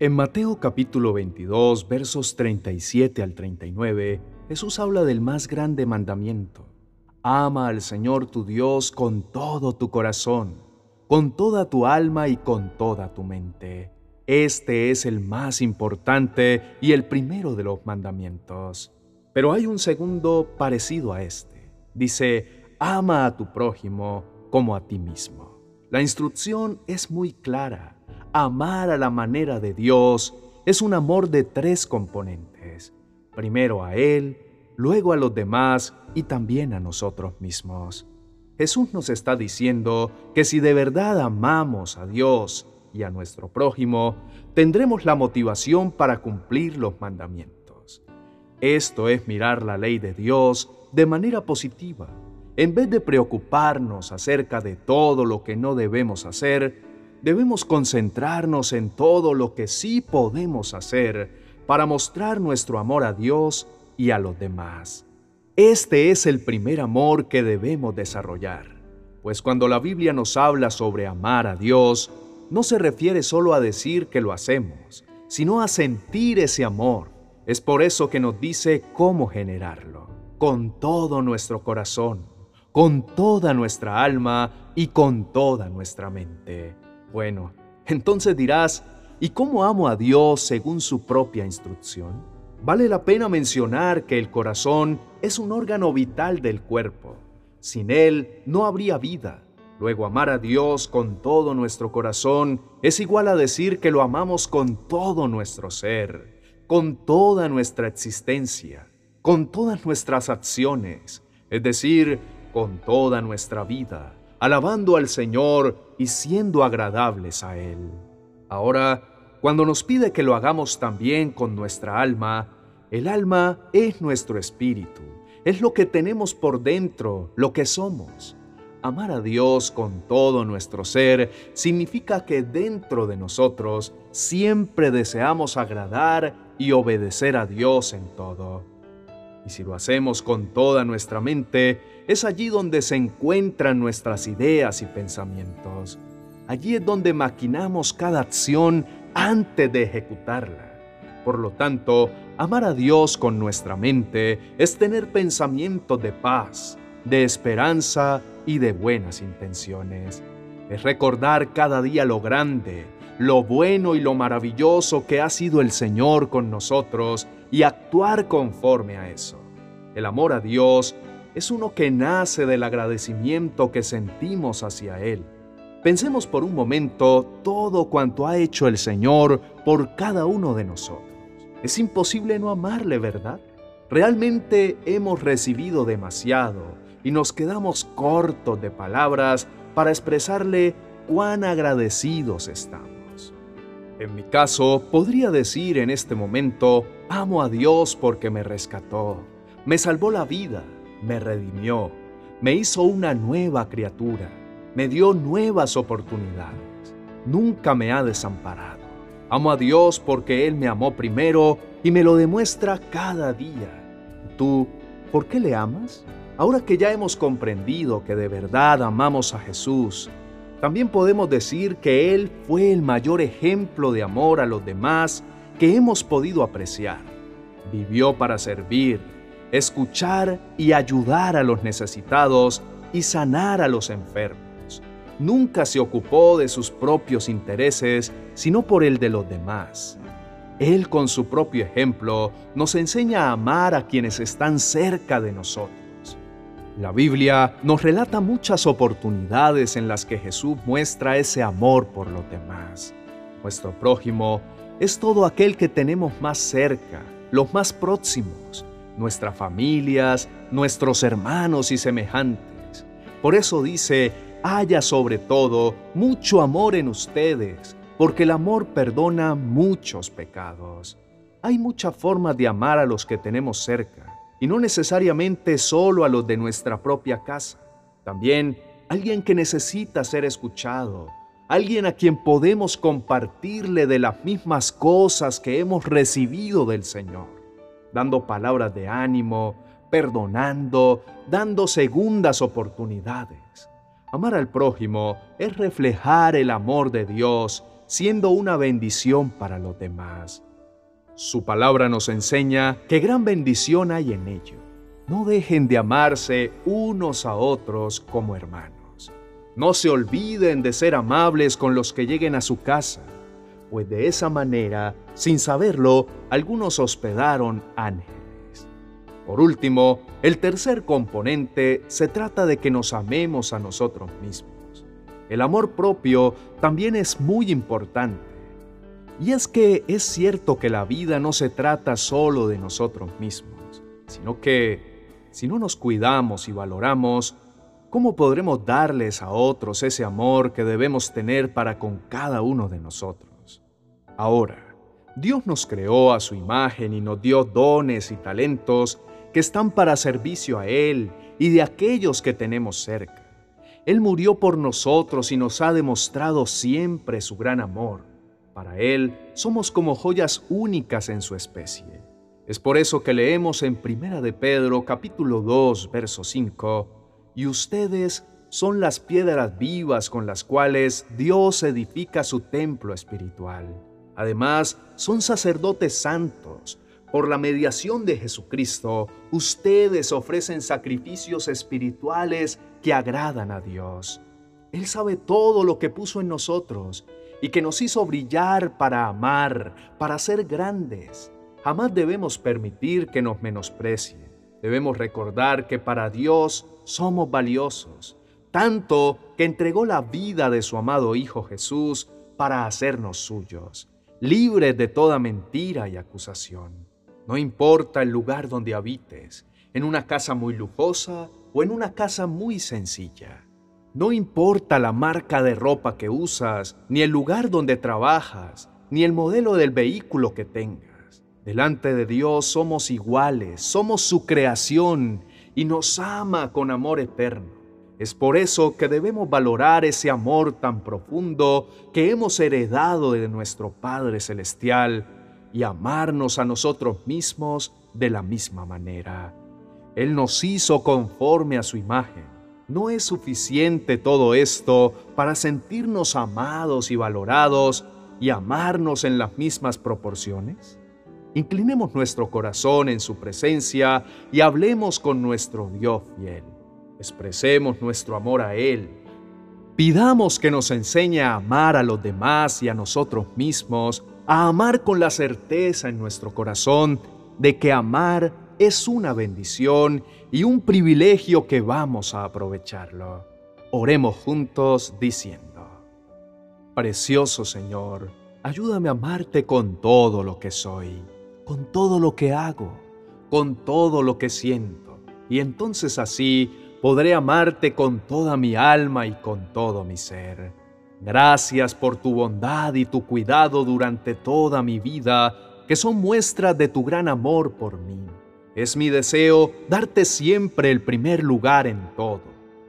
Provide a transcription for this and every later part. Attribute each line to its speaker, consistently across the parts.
Speaker 1: En Mateo capítulo 22, versos 37 al 39, Jesús habla del más grande mandamiento. Ama al Señor tu Dios con todo tu corazón, con toda tu alma y con toda tu mente. Este es el más importante y el primero de los mandamientos. Pero hay un segundo parecido a este. Dice, ama a tu prójimo como a ti mismo. La instrucción es muy clara amar a la manera de Dios es un amor de tres componentes. Primero a Él, luego a los demás y también a nosotros mismos. Jesús nos está diciendo que si de verdad amamos a Dios y a nuestro prójimo, tendremos la motivación para cumplir los mandamientos. Esto es mirar la ley de Dios de manera positiva. En vez de preocuparnos acerca de todo lo que no debemos hacer, debemos concentrarnos en todo lo que sí podemos hacer para mostrar nuestro amor a Dios y a los demás. Este es el primer amor que debemos desarrollar, pues cuando la Biblia nos habla sobre amar a Dios, no se refiere solo a decir que lo hacemos, sino a sentir ese amor. Es por eso que nos dice cómo generarlo, con todo nuestro corazón, con toda nuestra alma y con toda nuestra mente. Bueno, entonces dirás, ¿y cómo amo a Dios según su propia instrucción? Vale la pena mencionar que el corazón es un órgano vital del cuerpo. Sin él no habría vida. Luego amar a Dios con todo nuestro corazón es igual a decir que lo amamos con todo nuestro ser, con toda nuestra existencia, con todas nuestras acciones, es decir, con toda nuestra vida alabando al Señor y siendo agradables a Él. Ahora, cuando nos pide que lo hagamos también con nuestra alma, el alma es nuestro espíritu, es lo que tenemos por dentro, lo que somos. Amar a Dios con todo nuestro ser significa que dentro de nosotros siempre deseamos agradar y obedecer a Dios en todo. Y si lo hacemos con toda nuestra mente, es allí donde se encuentran nuestras ideas y pensamientos. Allí es donde maquinamos cada acción antes de ejecutarla. Por lo tanto, amar a Dios con nuestra mente es tener pensamientos de paz, de esperanza y de buenas intenciones. Es recordar cada día lo grande, lo bueno y lo maravilloso que ha sido el Señor con nosotros y actuar conforme a eso. El amor a Dios es uno que nace del agradecimiento que sentimos hacia Él. Pensemos por un momento todo cuanto ha hecho el Señor por cada uno de nosotros. Es imposible no amarle, ¿verdad? Realmente hemos recibido demasiado y nos quedamos cortos de palabras para expresarle cuán agradecidos estamos. En mi caso, podría decir en este momento, amo a Dios porque me rescató, me salvó la vida, me redimió, me hizo una nueva criatura, me dio nuevas oportunidades, nunca me ha desamparado. Amo a Dios porque Él me amó primero y me lo demuestra cada día. ¿Tú por qué le amas? Ahora que ya hemos comprendido que de verdad amamos a Jesús, también podemos decir que Él fue el mayor ejemplo de amor a los demás que hemos podido apreciar. Vivió para servir, escuchar y ayudar a los necesitados y sanar a los enfermos. Nunca se ocupó de sus propios intereses, sino por el de los demás. Él con su propio ejemplo nos enseña a amar a quienes están cerca de nosotros la Biblia nos relata muchas oportunidades en las que Jesús muestra ese amor por los demás. Nuestro prójimo es todo aquel que tenemos más cerca, los más próximos, nuestras familias, nuestros hermanos y semejantes. Por eso dice, haya sobre todo mucho amor en ustedes, porque el amor perdona muchos pecados. Hay muchas formas de amar a los que tenemos cerca y no necesariamente solo a los de nuestra propia casa. También alguien que necesita ser escuchado, alguien a quien podemos compartirle de las mismas cosas que hemos recibido del Señor, dando palabras de ánimo, perdonando, dando segundas oportunidades. Amar al prójimo es reflejar el amor de Dios siendo una bendición para los demás. Su palabra nos enseña que gran bendición hay en ello. No dejen de amarse unos a otros como hermanos. No se olviden de ser amables con los que lleguen a su casa, pues de esa manera, sin saberlo, algunos hospedaron ángeles. Por último, el tercer componente se trata de que nos amemos a nosotros mismos. El amor propio también es muy importante. Y es que es cierto que la vida no se trata solo de nosotros mismos, sino que si no nos cuidamos y valoramos, ¿cómo podremos darles a otros ese amor que debemos tener para con cada uno de nosotros? Ahora, Dios nos creó a su imagen y nos dio dones y talentos que están para servicio a Él y de aquellos que tenemos cerca. Él murió por nosotros y nos ha demostrado siempre su gran amor. Para Él somos como joyas únicas en su especie. Es por eso que leemos en Primera de Pedro capítulo 2, verso 5, y ustedes son las piedras vivas con las cuales Dios edifica su templo espiritual. Además, son sacerdotes santos, por la mediación de Jesucristo, ustedes ofrecen sacrificios espirituales que agradan a Dios. Él sabe todo lo que puso en nosotros y que nos hizo brillar para amar, para ser grandes. Jamás debemos permitir que nos menosprecie. Debemos recordar que para Dios somos valiosos, tanto que entregó la vida de su amado Hijo Jesús para hacernos suyos, libres de toda mentira y acusación. No importa el lugar donde habites, en una casa muy lujosa o en una casa muy sencilla. No importa la marca de ropa que usas, ni el lugar donde trabajas, ni el modelo del vehículo que tengas. Delante de Dios somos iguales, somos su creación y nos ama con amor eterno. Es por eso que debemos valorar ese amor tan profundo que hemos heredado de nuestro Padre Celestial y amarnos a nosotros mismos de la misma manera. Él nos hizo conforme a su imagen. ¿No es suficiente todo esto para sentirnos amados y valorados y amarnos en las mismas proporciones? Inclinemos nuestro corazón en su presencia y hablemos con nuestro Dios fiel. Expresemos nuestro amor a Él. Pidamos que nos enseñe a amar a los demás y a nosotros mismos a amar con la certeza en nuestro corazón de que amar es una bendición y un privilegio que vamos a aprovecharlo. Oremos juntos diciendo, Precioso Señor, ayúdame a amarte con todo lo que soy, con todo lo que hago, con todo lo que siento, y entonces así podré amarte con toda mi alma y con todo mi ser. Gracias por tu bondad y tu cuidado durante toda mi vida, que son muestras de tu gran amor por mí. Es mi deseo darte siempre el primer lugar en todo.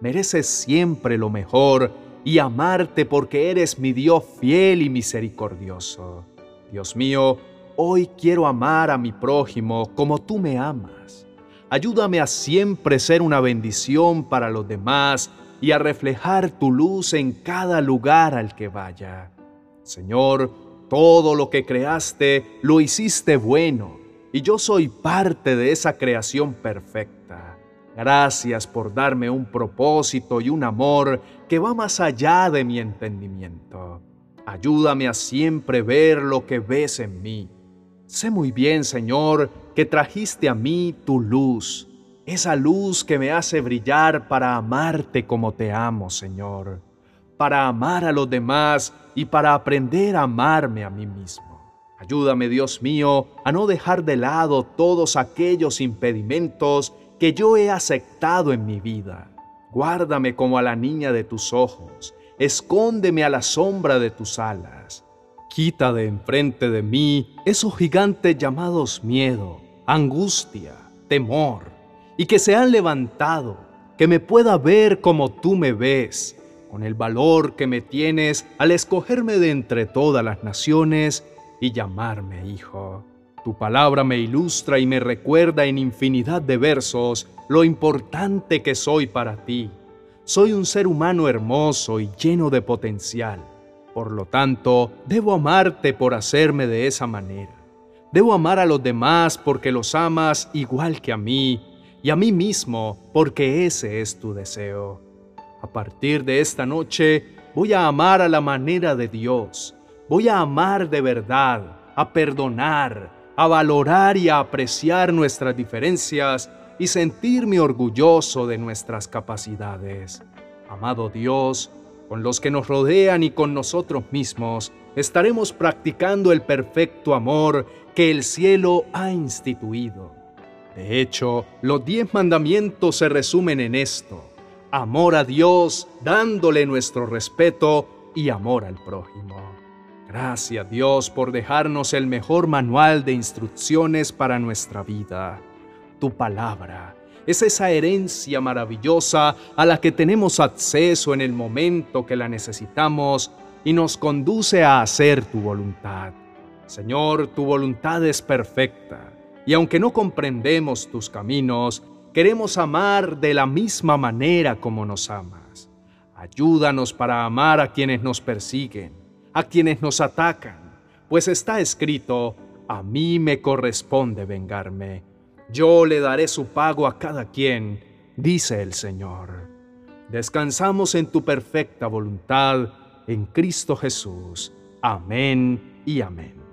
Speaker 1: Mereces siempre lo mejor y amarte porque eres mi Dios fiel y misericordioso. Dios mío, hoy quiero amar a mi prójimo como tú me amas. Ayúdame a siempre ser una bendición para los demás y a reflejar tu luz en cada lugar al que vaya. Señor, todo lo que creaste lo hiciste bueno, y yo soy parte de esa creación perfecta. Gracias por darme un propósito y un amor que va más allá de mi entendimiento. Ayúdame a siempre ver lo que ves en mí. Sé muy bien, Señor, que trajiste a mí tu luz esa luz que me hace brillar para amarte como te amo, Señor, para amar a los demás y para aprender a amarme a mí mismo. Ayúdame, Dios mío, a no dejar de lado todos aquellos impedimentos que yo he aceptado en mi vida. Guárdame como a la niña de tus ojos, escóndeme a la sombra de tus alas. Quita de enfrente de mí esos gigantes llamados miedo, angustia, temor y que se han levantado, que me pueda ver como tú me ves, con el valor que me tienes al escogerme de entre todas las naciones y llamarme hijo. Tu palabra me ilustra y me recuerda en infinidad de versos lo importante que soy para ti. Soy un ser humano hermoso y lleno de potencial. Por lo tanto, debo amarte por hacerme de esa manera. Debo amar a los demás porque los amas igual que a mí y a mí mismo porque ese es tu deseo. A partir de esta noche voy a amar a la manera de Dios. Voy a amar de verdad, a perdonar, a valorar y a apreciar nuestras diferencias y sentirme orgulloso de nuestras capacidades. Amado Dios, con los que nos rodean y con nosotros mismos, estaremos practicando el perfecto amor que el cielo ha instituido. De hecho, los diez mandamientos se resumen en esto. Amor a Dios, dándole nuestro respeto y amor al prójimo. Gracias Dios por dejarnos el mejor manual de instrucciones para nuestra vida. Tu palabra es esa herencia maravillosa a la que tenemos acceso en el momento que la necesitamos y nos conduce a hacer tu voluntad. Señor, tu voluntad es perfecta, y aunque no comprendemos tus caminos, queremos amar de la misma manera como nos amas. Ayúdanos para amar a quienes nos persiguen, a quienes nos atacan, pues está escrito, a mí me corresponde vengarme. Yo le daré su pago a cada quien, dice el Señor. Descansamos en tu perfecta voluntad, en Cristo Jesús. Amén y amén.